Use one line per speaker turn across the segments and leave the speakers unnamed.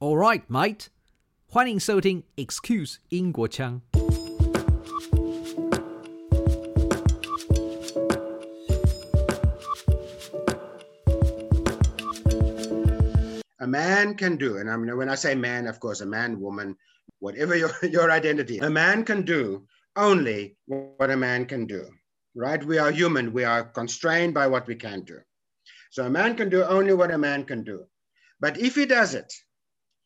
All right, mate，欢迎收听 Excuse 英国腔。
a man can do, and I mean, when I say man, of course, a man, woman, whatever your, your identity, a man can do only what a man can do, right? We are human. We are constrained by what we can do. So a man can do only what a man can do. But if he does it,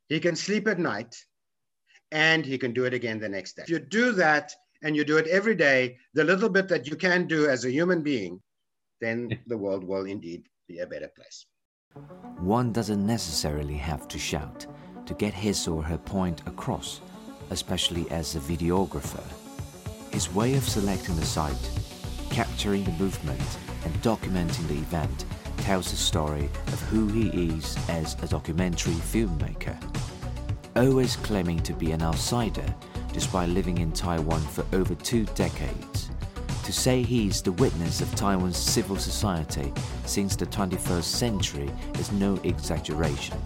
he can sleep at night and he can do it again the next day. If you do that and you do it every day, the little bit that you can do as a human being, then the world will indeed be a better place.
One doesn't necessarily have to shout to get his or her point across, especially as a videographer. His way of selecting the site, capturing the movement, and documenting the event tells the story of who he is as a documentary filmmaker. Always claiming to be an outsider despite living in Taiwan for over two decades. To say he is the witness of Taiwan's civil society since the 21st century is no exaggeration.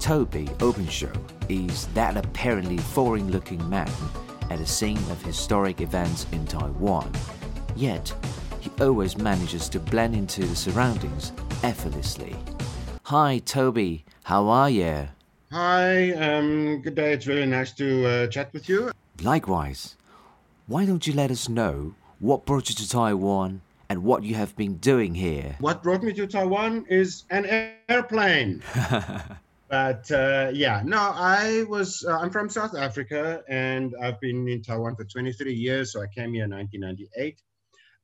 Toby Openshaw is that apparently foreign looking man at the scene of historic events in Taiwan. Yet, always manages to blend into the surroundings effortlessly. Hi, Toby, how are you?
Hi, um, good day. It's really nice to uh, chat with you.
Likewise, why don't you let us know what brought you to Taiwan and what you have been doing here?
What brought me to Taiwan is an airplane. but uh, yeah, no, I was, uh, I'm from South Africa and I've been in Taiwan for 23 years. So I came here in 1998.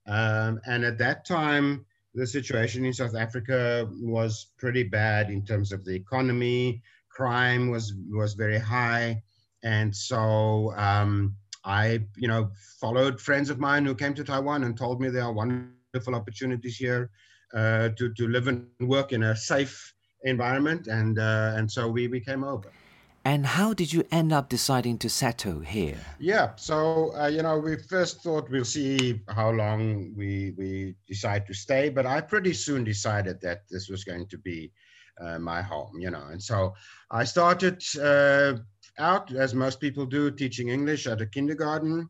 Um, and at that time, the situation in South Africa was pretty bad in terms of the economy. Crime was was very high, and so um, I, you know, followed friends of mine who came to Taiwan and told me there are wonderful opportunities here uh, to to live and work in a safe environment, and uh, and so we we came over.
And how did you end up deciding to settle here?
Yeah, so uh, you know, we first thought we'll see how long we we decide to stay, but I pretty soon decided that this was going to be uh, my home, you know, and so I started uh, out as most people do, teaching English at a kindergarten,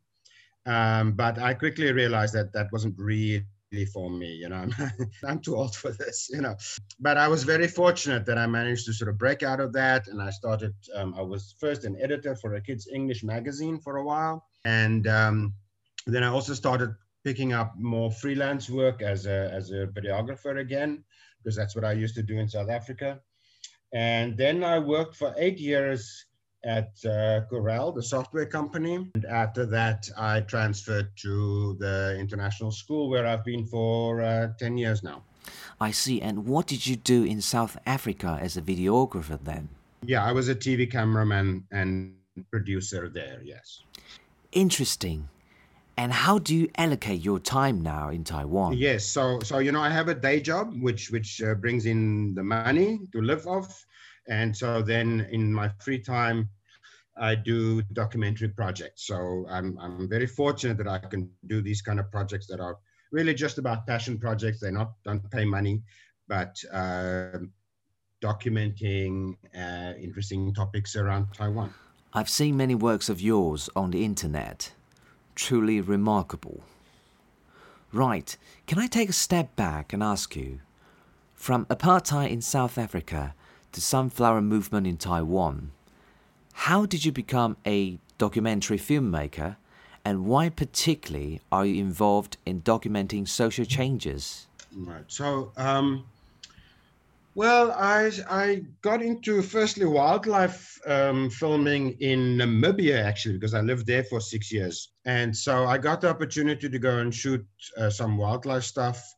um, but I quickly realized that that wasn't really for me you know i'm too old for this you know. But i was very fortunate that i managed to sort of break out of that and i started um, i was first an editor for a kids english magazine for a while and um, then i also started picking up more freelance work as a as a videographer again because that's what i used to do in south africa. And then i worked for eight years at uh, Corel, the software company. And after that, I transferred to the international school where I've been for uh, 10 years now.
I see. And what did you do in South Africa as a videographer then?
Yeah, I was a TV cameraman and producer there, yes.
Interesting. And how do you allocate your time now in Taiwan?
Yes, so so you know I have a day job which which uh, brings in the money to live off, and so then in my free time I do documentary projects. So I'm, I'm very fortunate that I can do these kind of projects that are really just about passion projects. They're not don't pay money, but uh, documenting uh, interesting topics around Taiwan.
I've seen many works of yours on the internet. Truly remarkable. Right, can I take a step back and ask you? From apartheid in South Africa to sunflower movement in Taiwan, how did you become a documentary filmmaker, and why particularly are you involved in documenting social changes?
Right. So, um, well, I I got into firstly wildlife um, filming in Namibia actually because I lived there for six years, and so I got the opportunity to go and shoot uh, some wildlife stuff.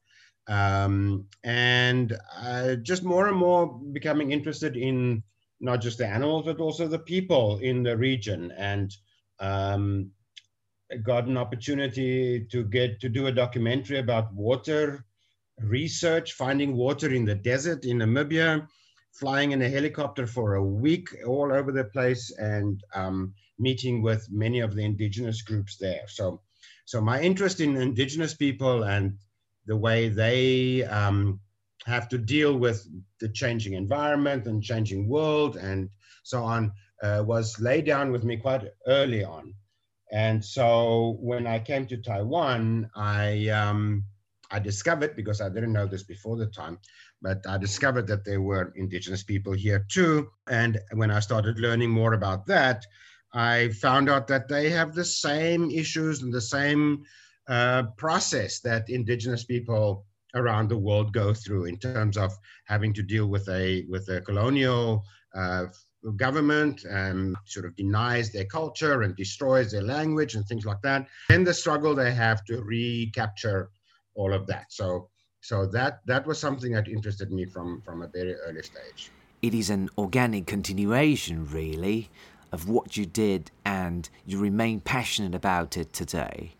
Um, and I just more and more becoming interested in not just the animals, but also the people in the region. And um, got an opportunity to get to do a documentary about water research, finding water in the desert in Namibia, flying in a helicopter for a week all over the place, and um, meeting with many of the indigenous groups there. So, so my interest in indigenous people and the way they um, have to deal with the changing environment and changing world and so on uh, was laid down with me quite early on. And so when I came to Taiwan, I um, I discovered because I didn't know this before the time, but I discovered that there were indigenous people here too. And when I started learning more about that, I found out that they have the same issues and the same uh, process that indigenous people around the world go through in terms of having to deal with a with a colonial uh, government and sort of denies their culture and destroys their language and things like that. And the struggle they have to recapture all of that. So so that that was something that interested me from from a very early stage.
It is an organic continuation, really, of what you did, and you remain passionate about it today.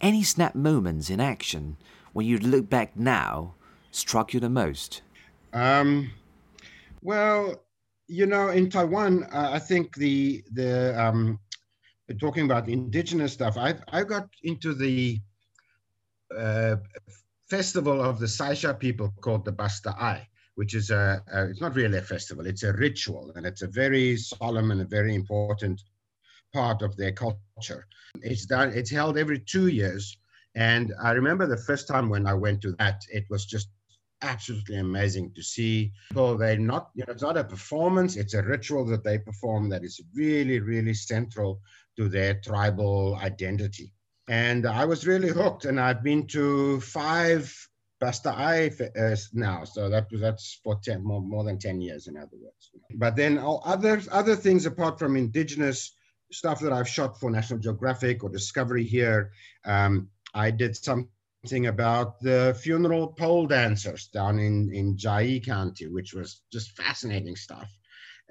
Any snap moments in action when you look back now struck you the most?
Um, well, you know, in Taiwan, uh, I think the the um, talking about indigenous stuff. I I got into the uh, festival of the Saisiyat people called the Basta Ai, which is a, a, it's not really a festival. It's a ritual, and it's a very solemn and a very important part of their culture. It's done. It's held every two years, and I remember the first time when I went to that, it was just absolutely amazing to see. People they're not you know it's not a performance it's a ritual that they perform that is really really central to their tribal identity. And i was really hooked and i've been to five Basta Ai uh, now, so that was that's for 10, more, more than 10 years, in other words. But then all other other things apart from indigenous stuff that I've shot for National Geographic or Discovery here, um, I did something about the funeral pole dancers down in in Chiayi County, which was just fascinating stuff.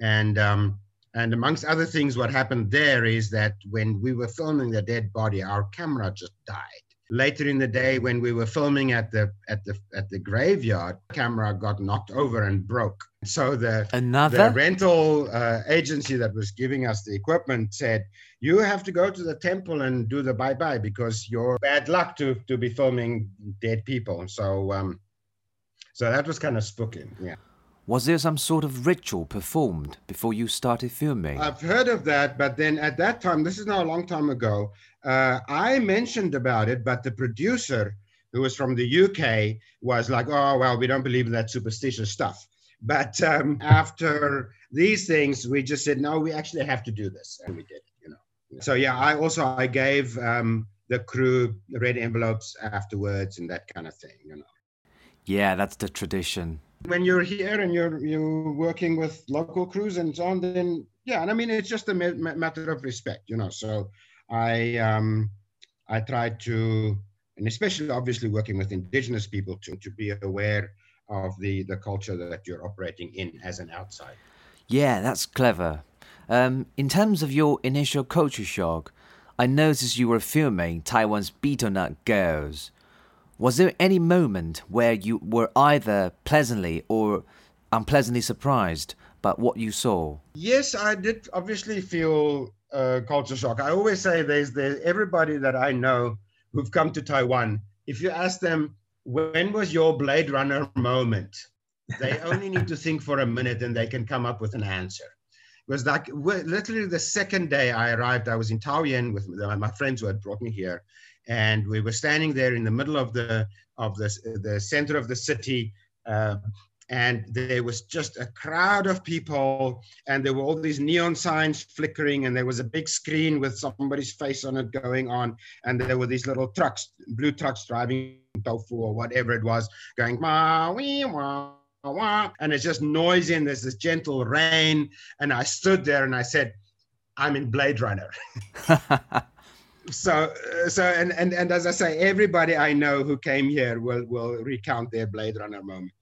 And um, and amongst other things, what happened there is that when we were filming the dead body, our camera just died later in the day when we were filming at the at the at the graveyard camera got knocked over and broke so the
another
the rental uh, agency that was giving us the equipment said you have to go to the temple and do the bye bye because you're bad luck to to be filming dead people so um so that was kind of spooky yeah
was there some sort of ritual performed before you started filming?
I've heard of that, but then at that time, this is now a long time ago, uh, I mentioned about it, but the producer, who was from the UK, was like, oh, well, we don't believe in that superstitious stuff. But um, after these things, we just said, no, we actually have to do this. And we did, you know. So, yeah, I also, I gave um, the crew the red envelopes afterwards and that kind of thing, you know.
Yeah, that's the tradition
when you're here and you're you're working with local crews and so on, then yeah, and I mean it's just a matter of respect, you know. So I um, I try to, and especially obviously working with indigenous people to to be aware of the the culture that you're operating in as an outsider.
Yeah, that's clever. Um, in terms of your initial culture shock, I noticed you were filming Taiwan's Nut Girls. Was there any moment where you were either pleasantly or unpleasantly surprised by what you saw?
Yes, I did obviously feel uh, culture shock. I always say there's, there's everybody that I know who've come to Taiwan. If you ask them, when was your Blade Runner moment? They only need to think for a minute and they can come up with an answer. It was like literally the second day I arrived, I was in Taoyuan with my friends who had brought me here and we were standing there in the middle of the of the, the center of the city uh, and there was just a crowd of people and there were all these neon signs flickering and there was a big screen with somebody's face on it going on and there were these little trucks blue trucks driving tofu or whatever it was going wah, wee, wah, wah, and it's just noisy and there's this gentle rain and i stood there and i said i'm in blade runner. So uh, so and, and and as i say everybody i know who came here will will recount their blade runner moment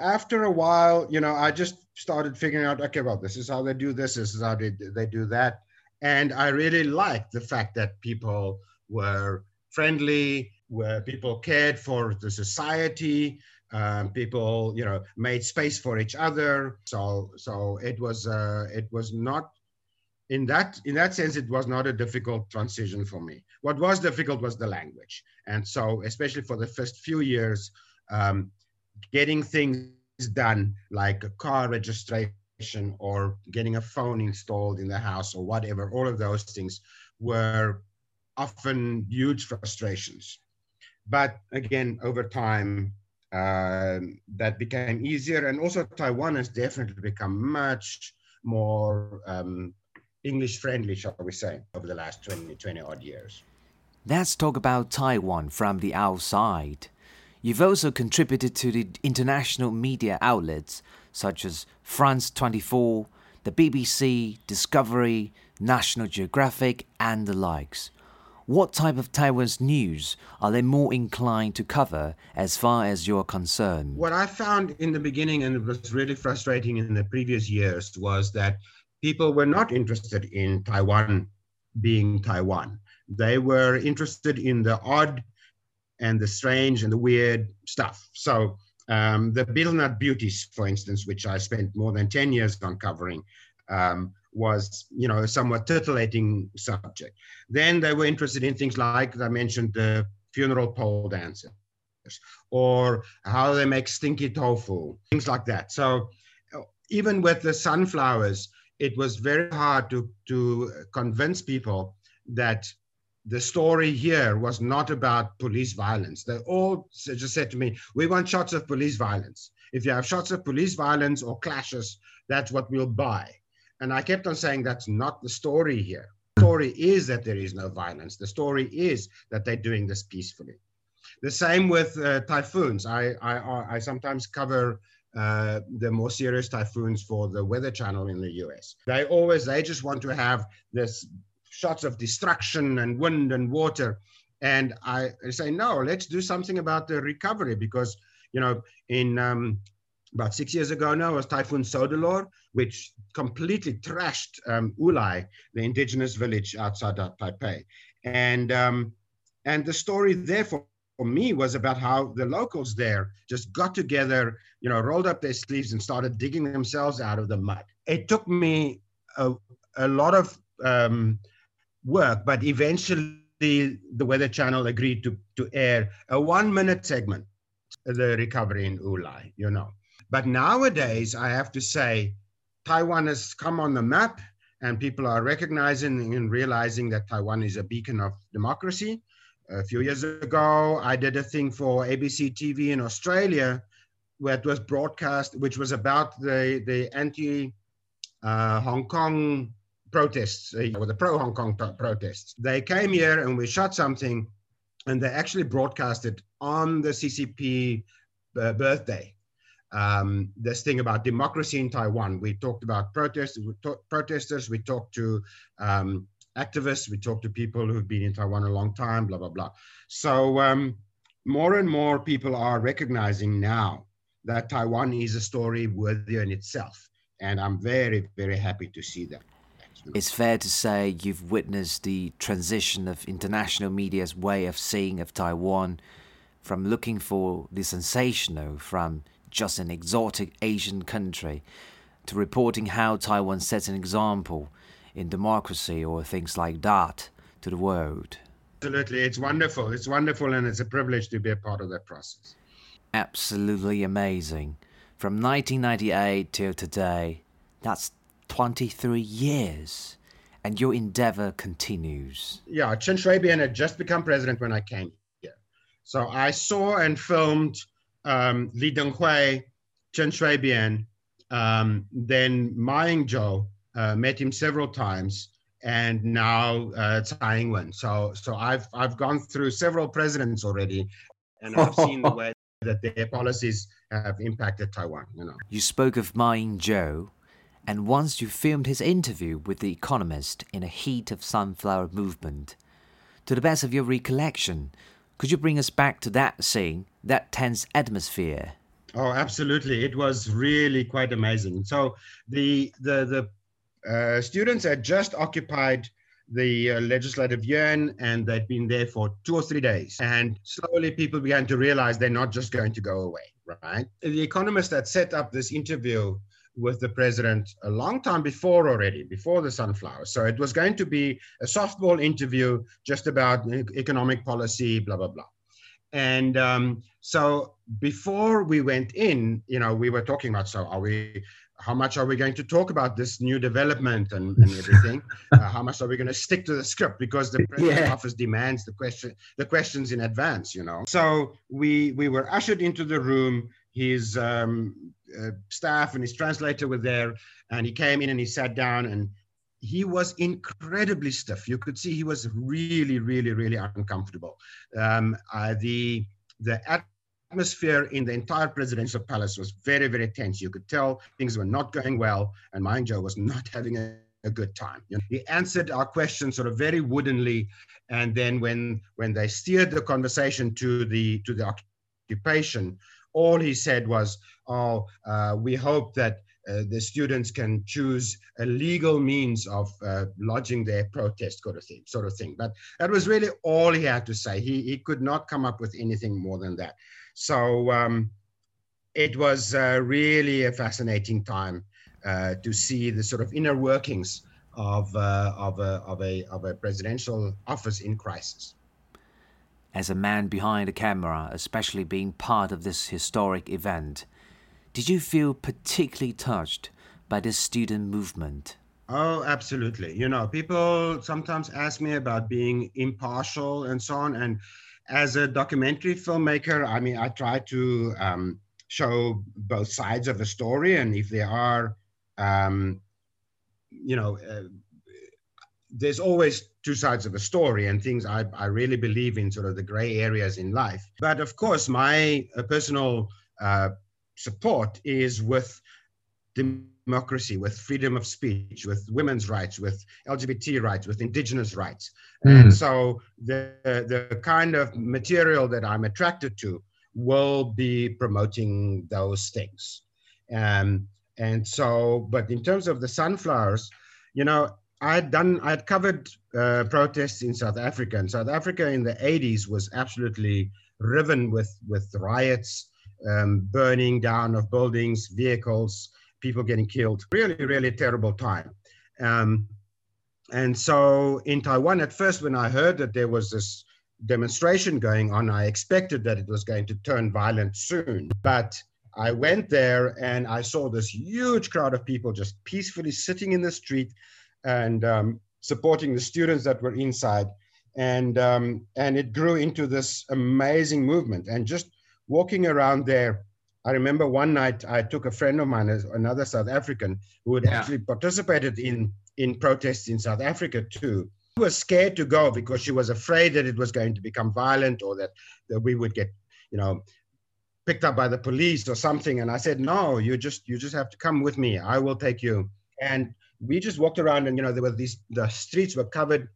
after a while you know i just started figuring out okay well this is how they do this this is how they, they do that. And i really liked the fact that people were friendly where people cared for the society um, people you know made space for each other. So so it was uh, it was not in that in that sense it was not a difficult transition for me. What was difficult was the language. And so especially for the first few years um, getting things done like a car registration or getting a phone installed in the house or whatever, all of those things were often huge frustrations. But again, over time, uh, that became easier. And also, Taiwan has definitely become much more um, English friendly, shall we say, over the last 20, 20 odd years.
Let's talk about Taiwan from the outside. You've also contributed to the international media outlets such as France 24, the BBC, Discovery, National Geographic, and the likes. What type of Taiwan's news are they more inclined to cover as far as you're concerned?
What I found in the beginning, and it was really frustrating in the previous years, was that people were not interested in Taiwan being Taiwan. They were interested in the odd and the strange and the weird stuff. So um, the Betelnut Beauties, for instance, which I spent more than 10 years uncovering, um, was you know a somewhat titillating subject. Then they were interested in things like I mentioned the funeral pole dancers, or how they make stinky tofu, things like that. So even with the sunflowers, it was very hard to to convince people that the story here was not about police violence. They all just said to me, "We want shots of police violence. If you have shots of police violence or clashes, that's what we'll buy." And I kept on saying that's not the story here. The story is that there is no violence. The story is that they're doing this peacefully. The same with uh, typhoons. I, I, I sometimes cover uh, the more serious typhoons for the Weather Channel in the US. They always, they just want to have this shots of destruction and wind and water. And I say, no, let's do something about the recovery because, you know, in um, about six years ago now was Typhoon Soudelor, which completely trashed um, Wulai, the indigenous village outside of Taipei. And, um, and the story there for, for me was about how the locals there just got together, you know, rolled up their sleeves and started digging themselves out of the mud. It took me a, a lot of um, work, but eventually the Weather Channel agreed to, to air a one minute segment, the recovery in Wulai, you know. But nowadays, I have to say, Taiwan has come on the map and people are recognizing and realizing that Taiwan is a beacon of democracy. A few years ago, I did a thing for ABC TV in Australia where it was broadcast, which was about the, the anti uh, Hong Kong protests, uh, or the pro Hong Kong protests. They came here and we shot something and they actually broadcast it on the CCP uh, birthday um, this thing about democracy in Taiwan. We talked about protests, we talk, protesters, we talked to um, activists, we talked to people who've been in Taiwan a long time, blah, blah, blah. So um, more and more people are recognizing now that Taiwan is a story worthy in itself. And I'm very, very happy to see that.
It's fair to say you've witnessed the transition of international media's way of seeing of Taiwan from looking for the sensational, from just an exotic Asian country, to reporting how Taiwan sets an example in democracy or things like that to the world.
Absolutely. It's wonderful. It's wonderful, and it's a privilege to be a part of that process.
Absolutely amazing. From 1998 till today, that's 23 years. And your endeavor continues.
Yeah, Chen Shui-bian had just become president when I came here. So I saw and filmed um, Lee Teng-hui, Chen Shui-bian, um, then Ma Ying-jeou, uh, met him several times, and now uh, Tsai Ing-wen. So, so I've I've gone through several presidents already, and I've seen the way that their policies have impacted Taiwan. You know.
You spoke of Ma Ying-jeou, and once you filmed his interview with The Economist in a heat of sunflower movement. To the best of your recollection, could you bring us back to that scene, that tense atmosphere?
Oh, absolutely! It was really quite amazing. So the the the uh, students had just occupied the uh, legislative yuan and they'd been there for two or three days. And slowly people began to realize they're not just going to go away, right? The economist that set up this interview with the president a long time before already, before the sunflower. So it was going to be a softball interview just about economic policy, blah, blah, blah. And um, so before we went in, you know, we were talking about so are we how much are we going to talk about this new development and, and everything? uh, how much are we going to stick to the script because the president's yeah. office demands the question the questions in advance, you know. So we we were ushered into the room. His um, uh, staff and his translator were there, and he came in and he sat down and he was incredibly stiff. You could see he was really, really, really uncomfortable. Um, uh, the the atmosphere in the entire presidential palace was very, very tense. You could tell things were not going well, and Ma Ying-jeou was not having a, a good time. You know, he answered our questions sort of very woodenly, and then when when they steered the conversation to the to the occupation, all he said was, "Oh, uh, we hope that." Uh, the students can choose a legal means of uh, lodging their protest, sort of thing, sort of thing. But that was really all he had to say. He he could not come up with anything more than that. So um, it was uh, really a fascinating time uh, to see the sort of inner workings of, uh, of, a, of, a, of a presidential office in crisis.
As a man behind a camera, especially being part of this historic event, did you feel particularly touched by this student movement?
Oh, absolutely. You know, people sometimes ask me about being impartial and so on. And as a documentary filmmaker, I mean, I try to um, show both sides of a story, and if there are, um, you know, uh, there's always two sides of a story and things I, I really believe in sort of the gray areas in life. But of course, my uh, personal uh, support is with democracy, with freedom of speech, with women's rights, with LGBT rights, with indigenous rights. Mm. And so the, the kind of material that I'm attracted to will be promoting those things. Um, and so, but in terms of the sunflowers, you know, I'd done, I'd covered uh, protests in South Africa, and South Africa in the 80s was absolutely riven with, with riots, um, burning down of buildings, vehicles, people getting killed. Really, really terrible time. Um, and so in Taiwan, at first, when I heard that there was this demonstration going on, I expected that it was going to turn violent soon. But I went there and I saw this huge crowd of people just peacefully sitting in the street and um, supporting the students that were inside. And, um, and it grew into this amazing movement. And just walking around there, I remember one night I took a friend of mine, another South African, who had yeah. actually participated in, in protests in South Africa too. She was scared to go because she was afraid that it was going to become violent or that, that we would get, you know, picked up by the police or something. And I said, no, you just you just have to come with me. I will take you. And we just walked around and you know there were these the streets were covered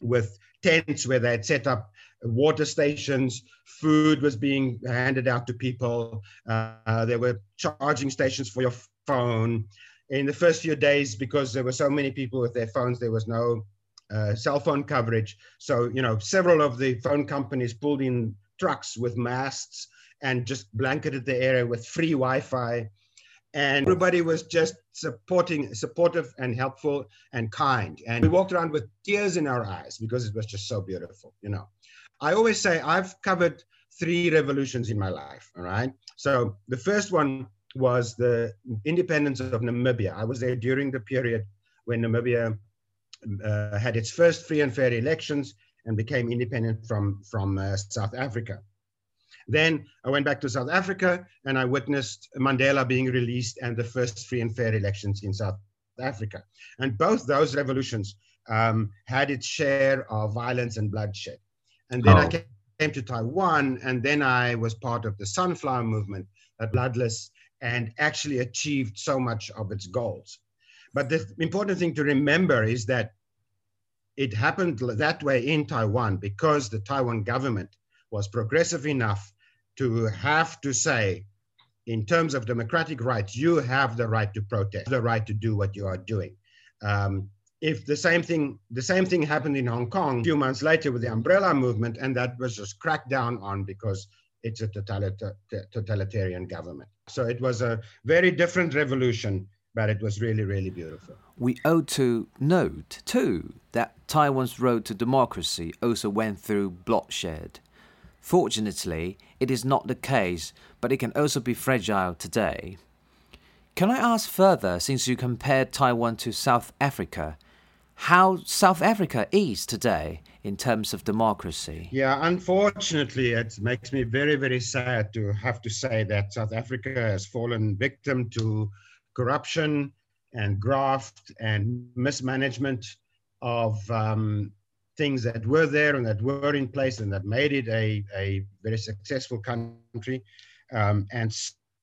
with tents where they had set up water stations, food was being handed out to people. Uh, there were charging stations for your phone. In the first few days, because there were so many people with their phones, there was no uh, cell phone coverage. So, you know, several of the phone companies pulled in trucks with masts and just blanketed the area with free Wi-Fi. And everybody was just supporting, supportive and helpful and kind. And we walked around with tears in our eyes because it was just so beautiful, you know. I always say I've covered three revolutions in my life. All right. So the first one was the independence of Namibia. I was there during the period when Namibia uh, had its first free and fair elections and became independent from, from uh, South Africa. Then I went back to South Africa and I witnessed Mandela being released and the first free and fair elections in South Africa. And both those revolutions um, had its share of violence and bloodshed. And then oh. I came to Taiwan, and then I was part of the Sunflower Movement at Bloodless and actually achieved so much of its goals. But the important thing to remember is that it happened that way in Taiwan because the Taiwan government was progressive enough to have to say, in terms of democratic rights, you have the right to protest, the right to do what you are doing. Um, if the same thing the same thing happened in Hong Kong a few months later with the umbrella movement and that was just cracked down on because it's a totalitarian government. So it was a very different revolution but it was really really beautiful.
We ought to note too that taiwan's road to democracy also went through bloodshed Fortunately, it is not the case, but it can also be fragile today. Can I ask further, since you compared Taiwan to South Africa, how South Africa is today in terms of democracy?
Yeah, unfortunately, it makes me very, very sad to have to say that South Africa has fallen victim to corruption and graft and mismanagement of um, things that were there and that were in place and that made it a, a very successful country. Um, and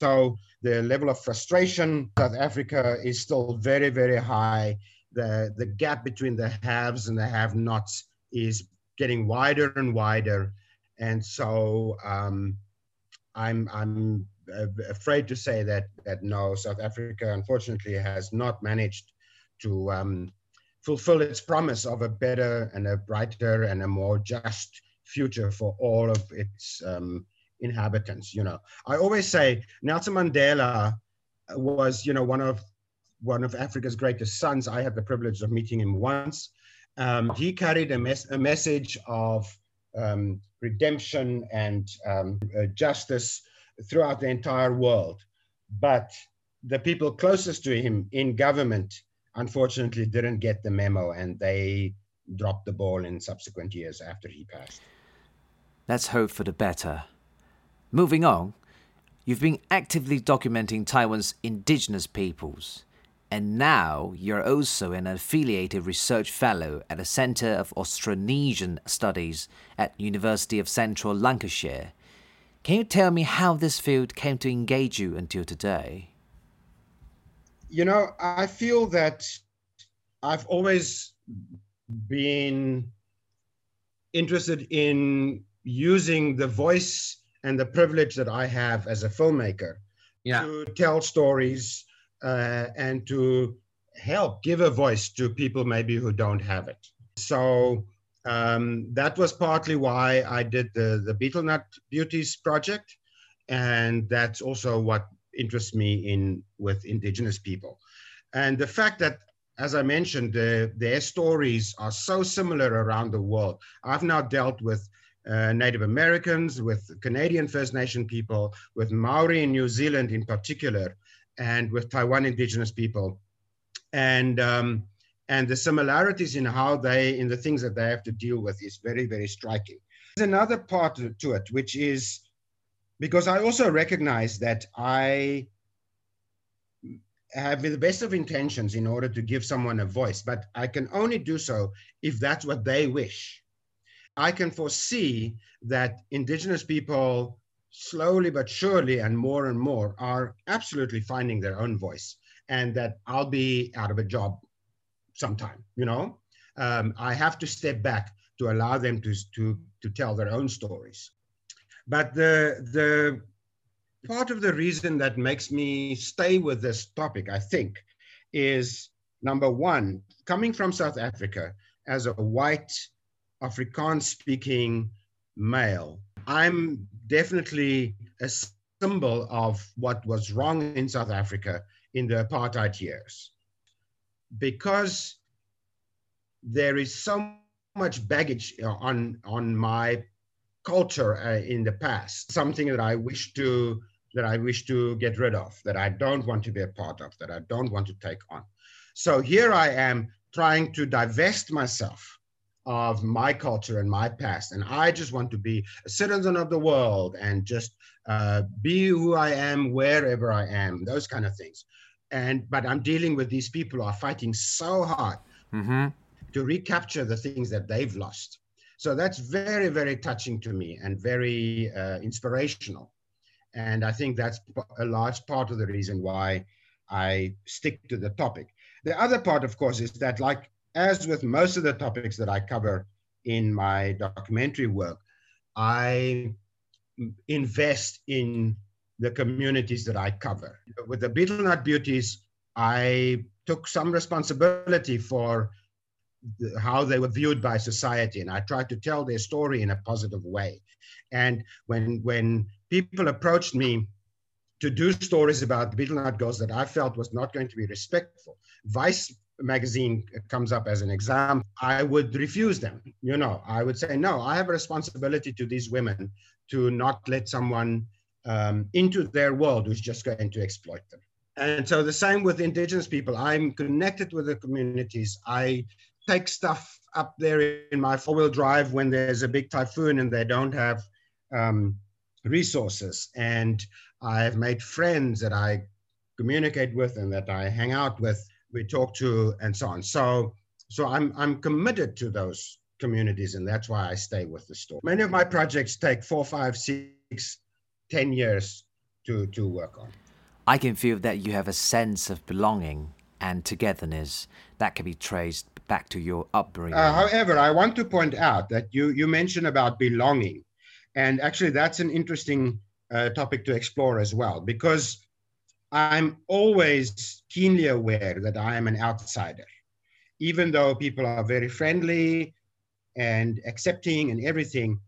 so the level of frustration South Africa is still very, very high. The, the gap between the haves and the have nots is getting wider and wider. And so um, I'm, I'm afraid to say that, that no, South Africa unfortunately has not managed to um, fulfill its promise of a better and a brighter and a more just future for all of its um, inhabitants. You know, I always say Nelson Mandela was, you know, one of one of Africa's greatest sons. I had the privilege of meeting him once. Um, he carried a, mes- a message of um, redemption and um, uh, justice throughout the entire world. But the people closest to him in government unfortunately didn't get the memo and they dropped the ball in subsequent years after he passed.
Let's hope for the better. Moving on, you've been actively documenting Taiwan's indigenous peoples, and now you're also an affiliated research fellow at the Center of Austronesian Studies at University of Central Lancashire. Can you tell me how this field came to engage you until today?
You know, I feel that I've always been interested in using the voice and the privilege that I have as a filmmaker yeah. to tell stories uh, and to help give a voice to people maybe who don't have it. So um, that was partly why I did the, the Betel Nut Beauties project. And that's also what interests me in with indigenous people. And the fact that, as I mentioned, the, their stories are so similar around the world. I've now dealt with uh, Native Americans, with Canadian First Nation people, with Maori in New Zealand in particular, and with Taiwan indigenous people. And um, and the similarities in how they in the things that they have to deal with is very very striking there's another part to it which is because i also recognize that i have the best of intentions in order to give someone a voice but i can only do so if that's what they wish i can foresee that indigenous people slowly but surely and more and more are absolutely finding their own voice and that i'll be out of a job sometime, you know? Um, I have to step back to allow them to, to, to tell their own stories. But the, the part of the reason that makes me stay with this topic, I think, is number one, coming from South Africa as a white Afrikaans speaking male, I'm definitely a symbol of what was wrong in South Africa in the apartheid years. Because there is so much baggage uh, on on my culture uh, in the past something that i wish to that i wish to get rid of that i don't want to be a part of that i don't want to take on. So here i am trying to divest myself of my culture and my past and i just want to be a citizen of the world and just uh, be who i am wherever i am those kind of things. And but i'm dealing with these people who are fighting so hard mm-hmm. to recapture the things that they've lost so that's very very touching to me and very uh, inspirational and i think that's a large part of the reason why i stick to the topic the other part of course is that like as with most of the topics that i cover in my documentary work i invest in the communities that I cover. With the Betel Nut Beauties, I took some responsibility for how they were viewed by society, and I tried to tell their story in a positive way. And when when people approached me to do stories about the Nut girls that I felt was not going to be respectful, vice magazine comes up as an example, I would refuse them. You know, I would say, no, I have a responsibility to these women to not let someone um, into their world who's just going to exploit them. And so the same with indigenous people. I'm connected with the communities. I take stuff up there in my four-wheel drive when there's a big typhoon and they don't have um, resources. And I've made friends that I communicate with and that I hang out with, we talk to, and so on. So, so I'm I'm committed to those communities, and that's why I stay with the store. Many of my projects take four, five, six, ten years to to work on.
I can feel that you have a sense of belonging and togetherness that can be traced back to your upbringing.
Uh, however, I want to point out that you you mentioned about belonging, and actually that's an interesting uh, topic to explore as well because I'm always keenly aware that I am an outsider, even though people are very friendly and accepting and everything.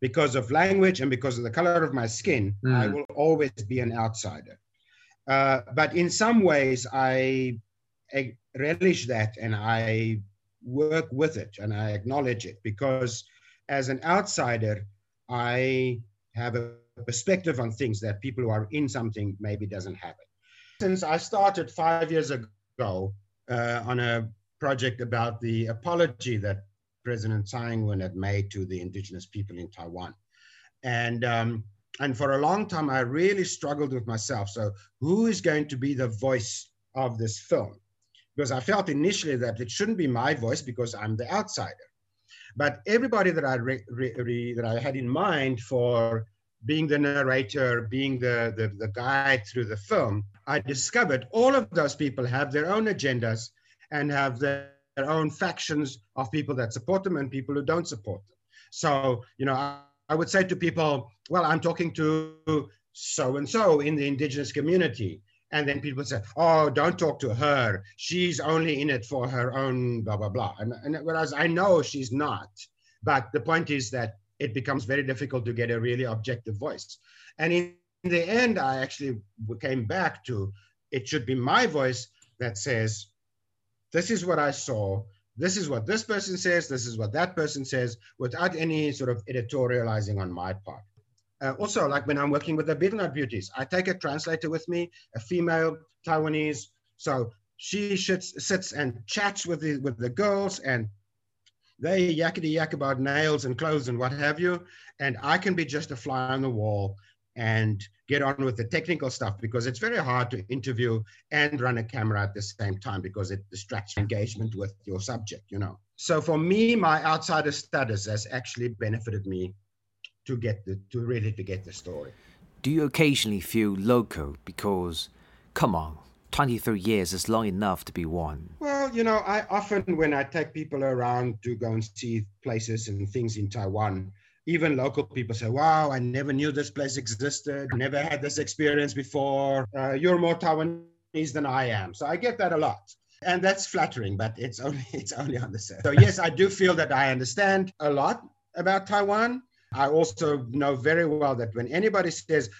Because of language and because of the color of my skin, mm. I will always be an outsider. Uh, but in some ways, I, I relish that and I work with it and I acknowledge it because as an outsider, I have a perspective on things that people who are in something maybe doesn't have it. Since I started five years ago uh, on a project about the apology that President Tsai Ing-wen had made to the indigenous people in Taiwan. And, um, and for a long time, I really struggled with myself. So who is going to be the voice of this film? Because I felt initially that it shouldn't be my voice because I'm the outsider. But everybody that I, re, re, that I had in mind for being the narrator, being the, the, the guide through the film, I discovered all of those people have their own agendas and have their, their own factions of people that support them and people who don't support them. So, you know, I, I would say to people, well, I'm talking to so and so in the indigenous community. And then people say, oh, don't talk to her. She's only in it for her own blah, blah, blah. And, and whereas I know she's not. But the point is that it becomes very difficult to get a really objective voice. And in, in the end, I actually came back to it should be my voice that says, this is what I saw. This is what this person says. This is what that person says without any sort of editorializing on my part. Uh, also, like when I'm working with the Betel Beauties, I take a translator with me, a female Taiwanese. So she sits, sits and chats with the, with the girls and they yakety yak about nails and clothes and what have you. And I can be just a fly on the wall and get on with the technical stuff because it's very hard to interview and run a camera at the same time because it distracts engagement with your subject, you know. So for me, my outsider status has actually benefited me to get the to really to get the story.
Do you occasionally feel loco because come on, 23 years is long enough to be one.
Well, you know, I often, when I take people around to go and see places and things in Taiwan, even local people say, wow, I never knew this place existed, never had this experience before. Uh, you're more Taiwanese than I am. So I get that a lot. And that's flattering, but it's only it's only on the surface. So yes, I do feel that I understand a lot about Taiwan. I also know very well that when anybody says,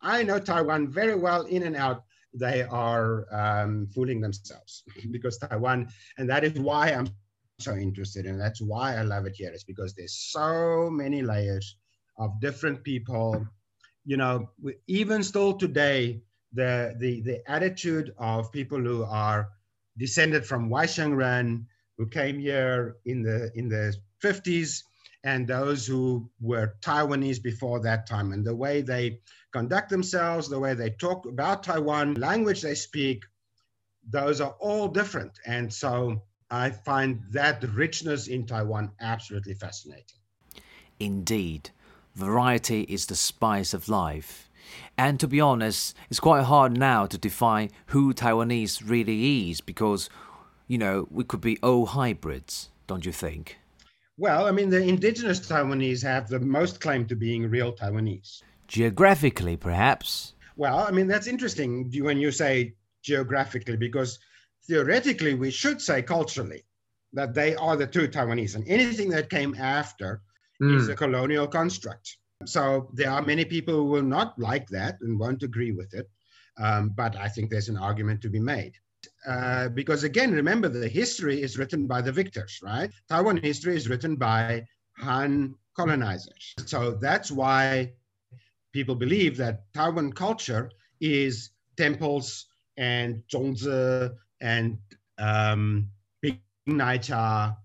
I know Taiwan very well in and out, they are um, fooling themselves because Taiwan, and that is why I'm so interested in. That's why I love it here. Is because there's so many layers of different people. You know, even still today, the the the attitude of people who are descended from Waishengren, who came here in the in the 50s, and those who were Taiwanese before that time, and the way they conduct themselves, the way they talk about Taiwan, language they speak, those are all different. And so I find that richness in Taiwan absolutely fascinating.
Indeed, variety is the spice of life. And to be honest, it's quite hard now to define who Taiwanese really is because, you know, we could be all hybrids, don't you think?
Well, I mean, the indigenous Taiwanese have the most claim to being real Taiwanese.
Geographically, perhaps?
Well, I mean, that's interesting when you say geographically, because theoretically, we should say culturally that they are the true Taiwanese, and anything that came after mm. is a colonial construct. So there are many people who will not like that and won't agree with it. Um, but I think there's an argument to be made. Uh, because again, remember the history is written by the victors, right? Taiwan history is written by Han colonizers. So that's why people believe that Taiwan culture is temples and zongzi and um, big naija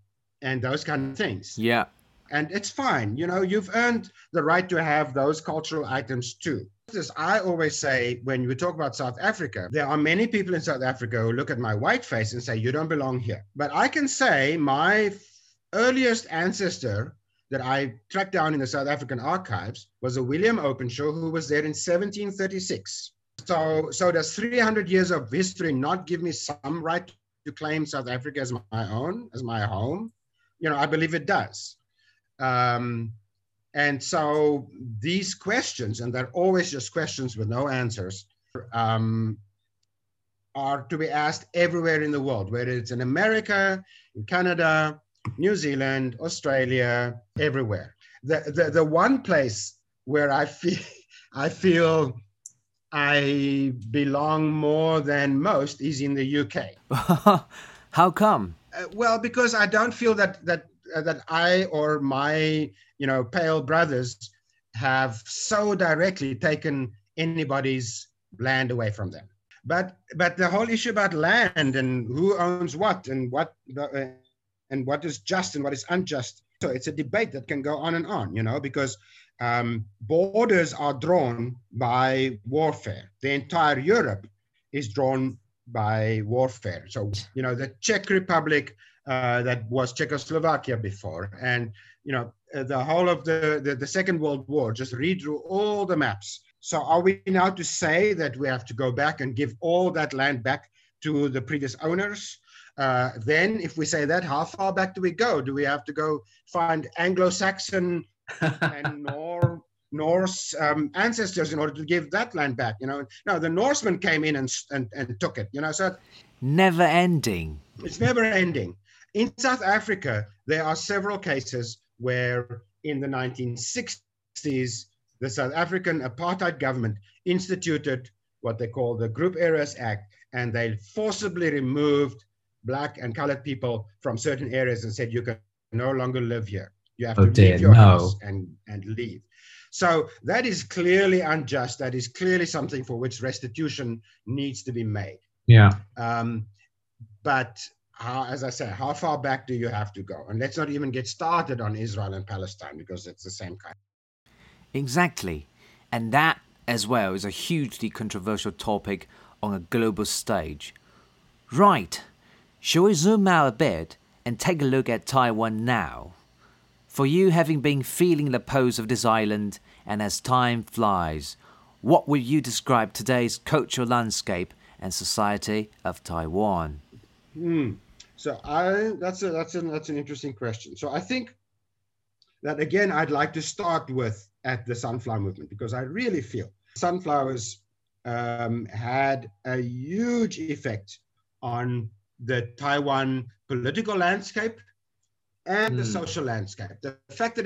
and those kind of things.
Yeah.
And it's fine. You know, you've earned the right to have those cultural items too. As I always say, when we talk about South Africa, there are many people in South Africa who look at my white face and say, You don't belong here. But I can say my earliest ancestor that I tracked down in the South African archives was a William Openshaw who was there in 1736. So, so does 300 years of history not give me some right to claim South Africa as my own, as my home? You know, I believe it does. Um, and so these questions, and they're always just questions with no answers, um, are to be asked everywhere in the world, whether it's in America, in Canada, New Zealand, Australia, everywhere. The, the, the one place where I feel, I feel I belong more than most is in the UK.
How come?
Uh, well, because I don't feel that that that I or my you know pale brothers have so directly taken anybody's land away from them. But but the whole issue about land and who owns what and what uh, and what is just and what is unjust. So it's a debate that can go on and on, you know, because um, borders are drawn by warfare. The entire Europe is drawn by warfare. So you know the Czech Republic uh, that was Czechoslovakia before, and you know uh, the whole of the, the, the Second World War. Just redrew all the maps. So are we now to say that we have to go back and give all that land back to the previous owners? Uh, then, if we say that, how far back do we go? Do we have to go find Anglo-Saxon and Nor- Norse um, ancestors in order to give that land back? You know, no, the Norsemen came in and, and, and took it. You know, so
never ending.
It's never ending. In South Africa, there are several cases where in the 1960s, the South African apartheid government instituted what they call the Group Areas Act, and they forcibly removed black and colored people from certain areas and said, you can no longer live here. You have
oh
to
dear,
leave your
no.
house and, and leave. So that is clearly unjust. That is clearly something for which restitution needs to be made.
Yeah.
Um, but how, as I say, how far back do you have to go? And let's not even get started on Israel and Palestine because it's the same kind.
Exactly. And that, as well, is a hugely controversial topic on a global stage. Right. Shall we zoom out a bit and take a look at Taiwan now? For you having been feeling the pulse of this island, and as time flies, what would you describe today's cultural landscape and society of Taiwan?
Hmm. So I that's a that's an that's an interesting question. So I think that again I'd like to start with at the sunflower movement because I really feel sunflowers um, had a huge effect on the Taiwan political landscape and the
Mm.
social landscape. The fact that it,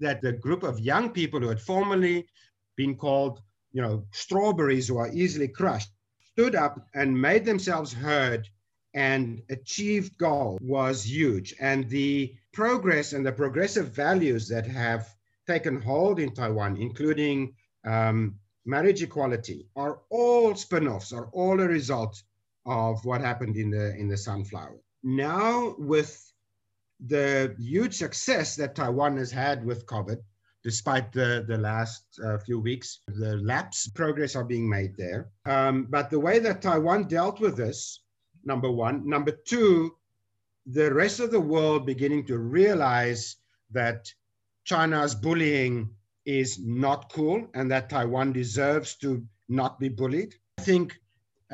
that the group of young people who had formerly been called, you know, strawberries who are easily crushed, stood up and made themselves heard and achieved goal was huge. And the progress and the progressive values that have taken hold in Taiwan, including um, marriage equality, are all spin-offs, are all a result of what happened in the in the sunflower. Now, with the huge success that Taiwan has had with COVID, despite the, the last uh, few weeks, the lapse progress are being made there. Um, but the way that Taiwan dealt with this, number one. Number two, the rest of the world beginning to realize that China's bullying is not cool and that Taiwan deserves to not be bullied. I think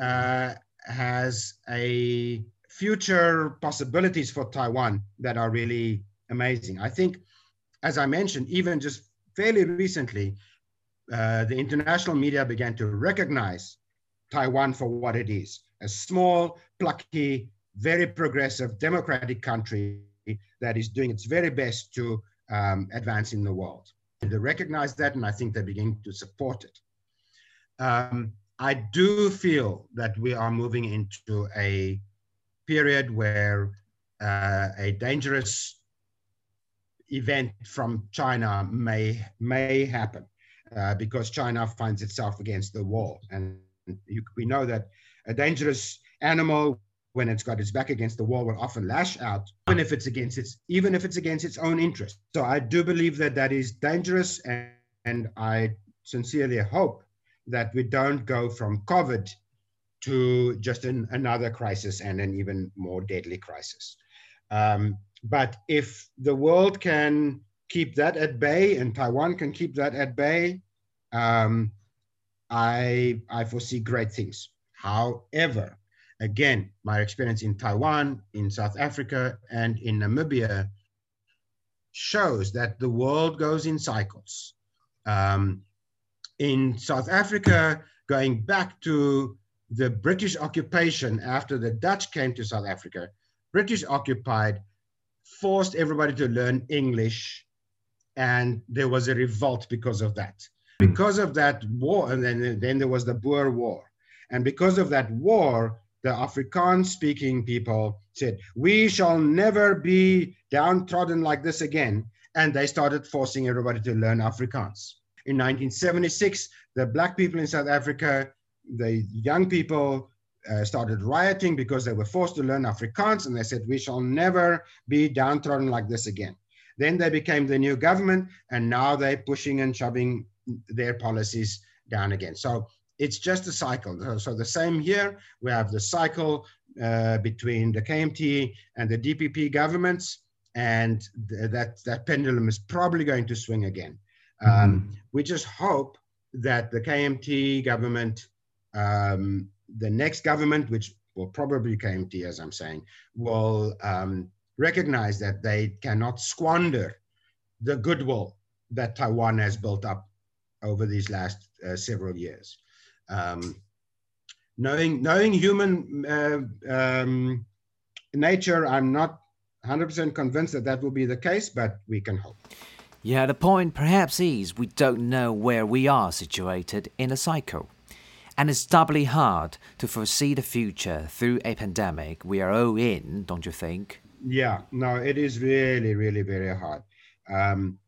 uh, has a future possibilities for Taiwan that are really amazing. I think, as I mentioned, even just fairly recently, uh, the international media began to recognize Taiwan for what it is a small, plucky, very progressive, democratic country that is doing its very best to um, advance in the world. They recognize that, and I think they begin to support it. Um, I do feel that we are moving into a period where uh, a dangerous event from China may may happen uh, because China finds itself against the wall, and we know that a dangerous animal, when it's got its back against the wall, will often lash out, even if it's against its even if it's against its own interest. So I do believe that that is dangerous, and, and I sincerely hope that we don't go from COVID to just an, another crisis and an even more deadly crisis. Um, but if the world can keep that at bay and Taiwan can keep that at bay, um, I, I foresee great things. However, again, my experience in Taiwan, in South Africa, and in Namibia shows that the world goes in cycles. Um, in South Africa, going back to the British occupation after the Dutch came to South Africa, British occupied, forced everybody to learn English, and there was a revolt because of that. Because of that war, and then, then there was the Boer War. And because of that war, the Afrikaans speaking people said, We shall never be downtrodden like this again. And they started forcing everybody to learn Afrikaans. In 1976, the black people in South Africa, the young people uh, started rioting because they were forced to learn Afrikaans and they said, we shall never be downtrodden like this again. Then they became the new government and now they're pushing and shoving their policies down again. So it's just a cycle. So the same here, we have the cycle uh, between the KMT and the DPP governments, and th that, that pendulum is probably going to swing again. Mm-hmm. Um, we just hope that the KMT government, um, the next government, which will probably KMT, as I'm saying, will um, recognize that they cannot squander the goodwill that Taiwan has built up over these last uh, several years. Um, knowing, knowing human uh, um, nature, I'm not 100% convinced that that will be the case, but we can hope.
Yeah, the point perhaps is we don't know where we are situated in a cycle. And it's doubly hard to foresee the future through a pandemic we are all in, don't you think?
Yeah, no, it is really, really very hard. Um,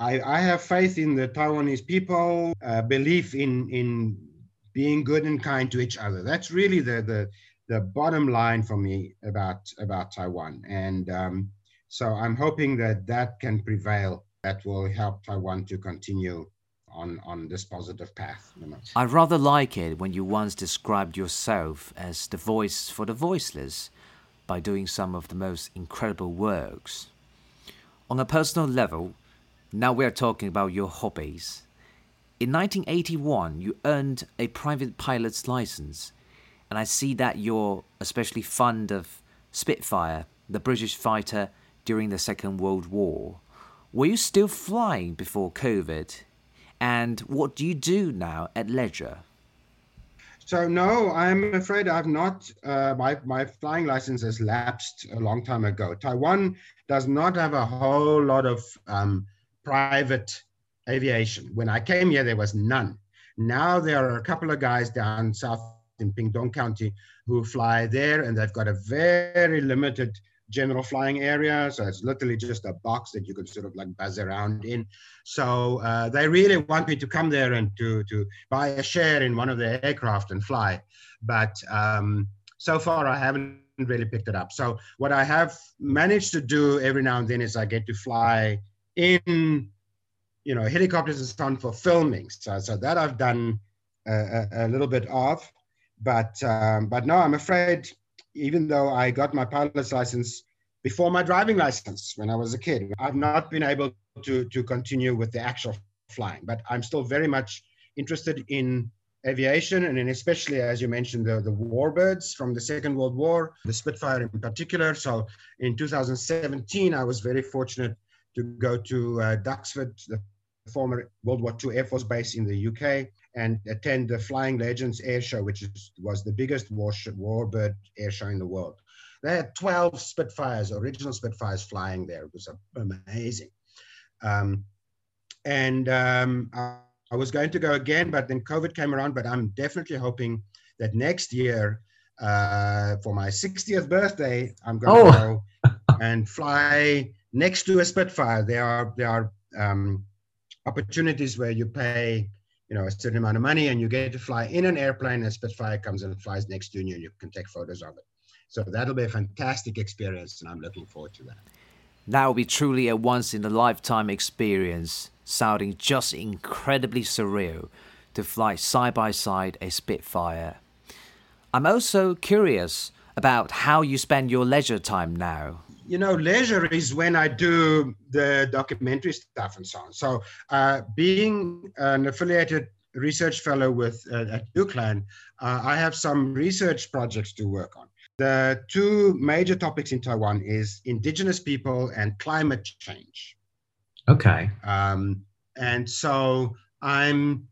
I, I have faith in the Taiwanese people, uh, belief in, in being good and kind to each other. That's really the, the, the bottom line for me about, about Taiwan. And um, so I'm hoping that that can prevail that will help Taiwan to continue on, on this positive path. You know.
I rather like it when you once described yourself as the voice for the voiceless by doing some of the most incredible works. On a personal level, now we're talking about your hobbies. In 1981, you earned a private pilot's license, and I see that you're especially fond of Spitfire, the British fighter during the Second World War. Were you still flying before COVID? And what do you do now at leisure?
So no, I'm afraid I've not. Uh, my my flying license has lapsed a long time ago. Taiwan does not have a whole lot of um, private aviation. When I came here, there was none. Now there are a couple of guys down south in Pingtung County who fly there, and they've got a very limited general flying area. So it's literally just a box that you can sort of like buzz around in. So uh, they really want me to come there and to, to buy a share in one of their aircraft and fly. But um, so far, I haven't really picked it up. So what I have managed to do every now and then is I get to fly in, you know, helicopters and on for filming. So, so that I've done a, a, a little bit of. But um, but no, I'm afraid even though I got my pilot's license before my driving license when I was a kid, I've not been able to, to continue with the actual flying, but I'm still very much interested in aviation and especially as you mentioned the, the warbirds from the second world war the spitfire in particular so in 2017 i was very fortunate to go to uh, duxford the former world war ii air force base in the uk and attend the Flying Legends Air Show, which is, was the biggest war warbird air show in the world. They had 12 Spitfires, original Spitfires flying there. It was amazing. Um, and um, I was going to go again, but then COVID came around. But I'm definitely hoping that next year, uh, for my 60th birthday, I'm going
Oh.
to go and fly next to a Spitfire. There are there are um, opportunities where you pay, you know, a certain amount of money, and you get to fly in an airplane. And Spitfire comes and flies next to you, and you can take photos of it. So that'll be a fantastic experience, and I'm looking forward to that.
That will be truly a once in a lifetime experience, sounding just incredibly surreal to fly side by side a Spitfire. I'm also curious about how you spend your leisure time now.
You know, leisure is when I do the documentary stuff and so on. So, uh, being an affiliated research fellow with uh, at UCLAN, uh, I have some research projects to work on. The two major topics in Taiwan is indigenous people and climate change.
Okay.
Um, and so I'm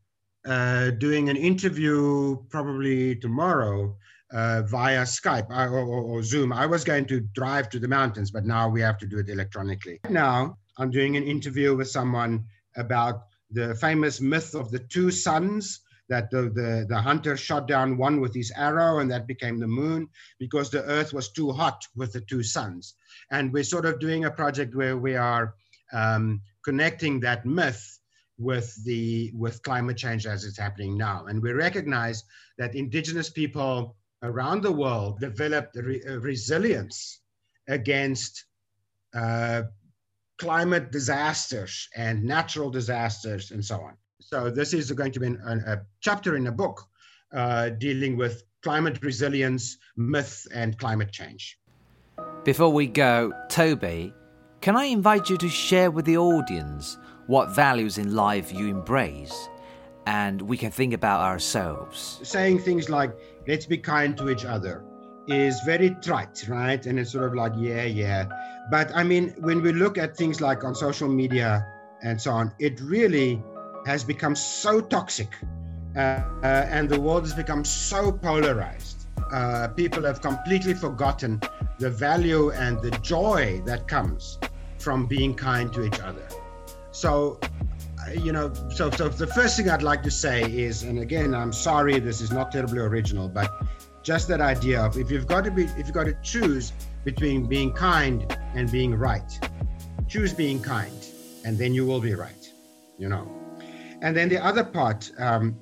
uh, doing an interview probably tomorrow uh, via Skype uh, or, or, or Zoom. I was going to drive to the mountains, but now we have to do it electronically. Now I'm doing an interview with someone about the famous myth of the two suns that the, the, the hunter shot down one with his arrow and that became the moon because the earth was too hot with the two suns. And we're sort of doing a project where we are um, connecting that myth with the with climate change as it's happening now and we recognize that indigenous people around the world developed re- uh, resilience against uh, climate disasters and natural disasters and so on so this is going to be an, an, a chapter in a book uh, dealing with climate resilience myth and climate change
Before we go, Toby, can I invite you to share with the audience what values in life you embrace? And we can think about ourselves.
saying things like let's be kind to each other is very trite right? And it's sort of like yeah yeah. But i mean when we look at things like on social media and so on it really has become so toxic uh, uh, and the world has become so polarized. Uh, people have completely forgotten the value and the joy that comes from being kind to each other. So you know, so so the first thing I'd like to say is, and again, I'm sorry this is not terribly original, but just that idea of if you've got to be, if you've got to choose between being kind and being right, choose being kind, and then you will be right, you know. And then the other part, um,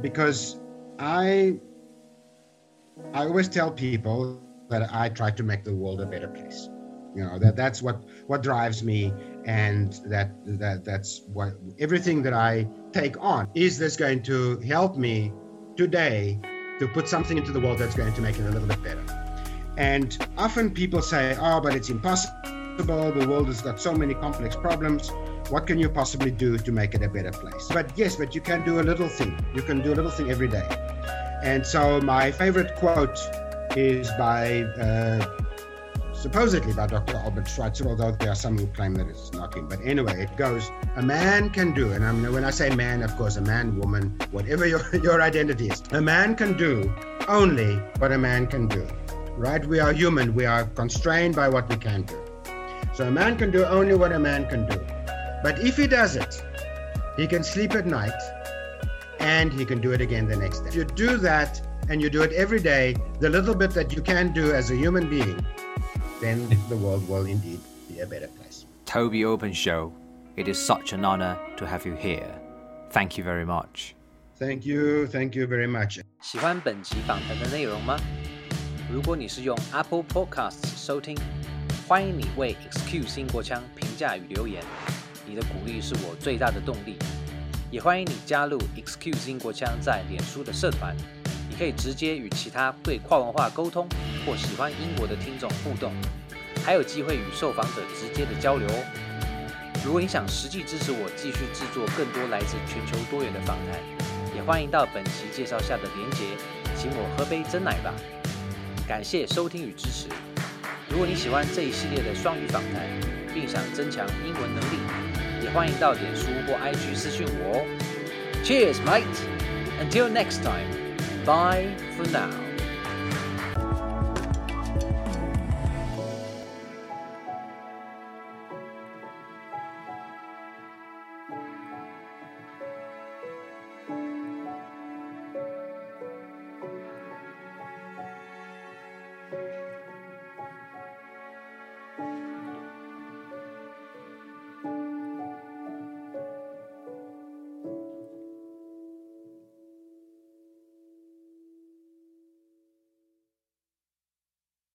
because I, I always tell people that I try to make the world a better place. You know that that's what what drives me and that that that's what everything that I take on is this going to help me today to put something into the world that's going to make it a little bit better. And often people say, "Oh, but it's impossible. The world has got so many complex problems. What can you possibly do to make it a better place?" But yes, but you can do a little thing. You can do a little thing every day. And so my favorite quote is by uh, supposedly by Dr. Albert Schweitzer, although there are some who claim that it's not him. But anyway, it goes, a man can do, and I'm, when I say man, of course, a man, woman, whatever your, your identity is, a man can do only what a man can do, right? We are human. We are constrained by what we can do. So a man can do only what a man can do. But if he does it, he can sleep at night and he can do it again the next day. If you do that and you do it every day, the little bit that you can do as a human being, then the world will indeed be a better place.
Toby Openshaw, it is such an honor to have you here. Thank you very much.
Thank you, thank you very much.
喜欢本集访谈的内容吗？如果你是用 Apple Podcasts 收听，欢迎你为 Excuse 英国腔评价与留言，你的鼓励是我最大的动力。也欢迎你加入 Excuse 英国腔在脸书的社团。可以直接与其他对跨文化沟通或喜欢英国的听众互动，还有机会与受访者直接的交流哦。如果你想实际支持我继续制作更多来自全球多元的访谈，也欢迎到本期介绍下的连结，请我喝杯真奶吧。感谢收听与支持。如果你喜欢这一系列的双语访谈，并想增强英文能力，也欢迎到脸书或 IG 私讯我哦。Cheers, mate! Until next time, bye for now.